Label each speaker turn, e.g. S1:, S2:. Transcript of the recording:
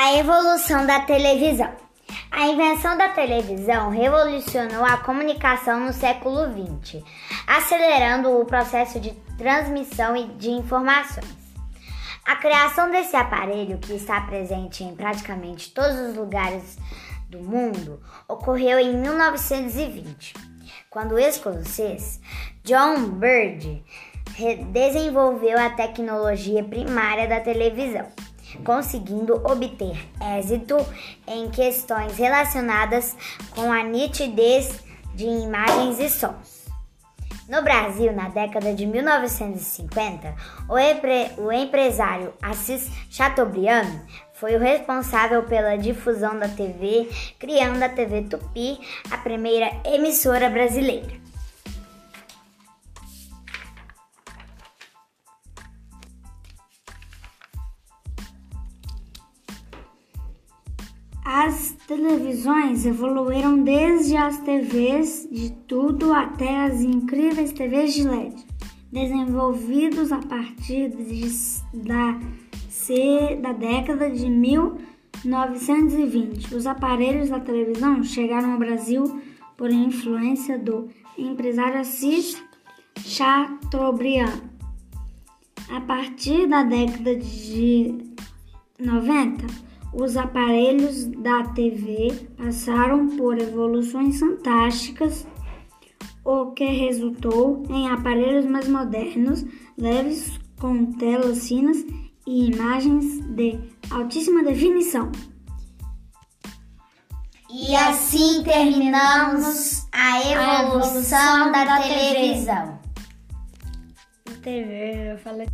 S1: A evolução da televisão. A invenção da televisão revolucionou a comunicação no século XX, acelerando o processo de transmissão de informações. A criação desse aparelho, que está presente em praticamente todos os lugares do mundo, ocorreu em 1920, quando o escocês John Bird desenvolveu a tecnologia primária da televisão conseguindo obter êxito em questões relacionadas com a nitidez de imagens e sons. No Brasil, na década de 1950, o, o empresário Assis Chateaubriand foi o responsável pela difusão da TV, criando a TV Tupi, a primeira emissora brasileira.
S2: As televisões evoluíram desde as TVs de tudo até as incríveis TVs de LED, desenvolvidos a partir de, da, C, da década de 1920. Os aparelhos da televisão chegaram ao Brasil por influência do empresário Assis Chateaubriand. A partir da década de 90, os aparelhos da TV passaram por evoluções fantásticas, o que resultou em aparelhos mais modernos, leves, com telas finas e imagens de altíssima definição.
S1: E assim terminamos a evolução, a evolução da, da, televisão.
S2: TV, eu falei.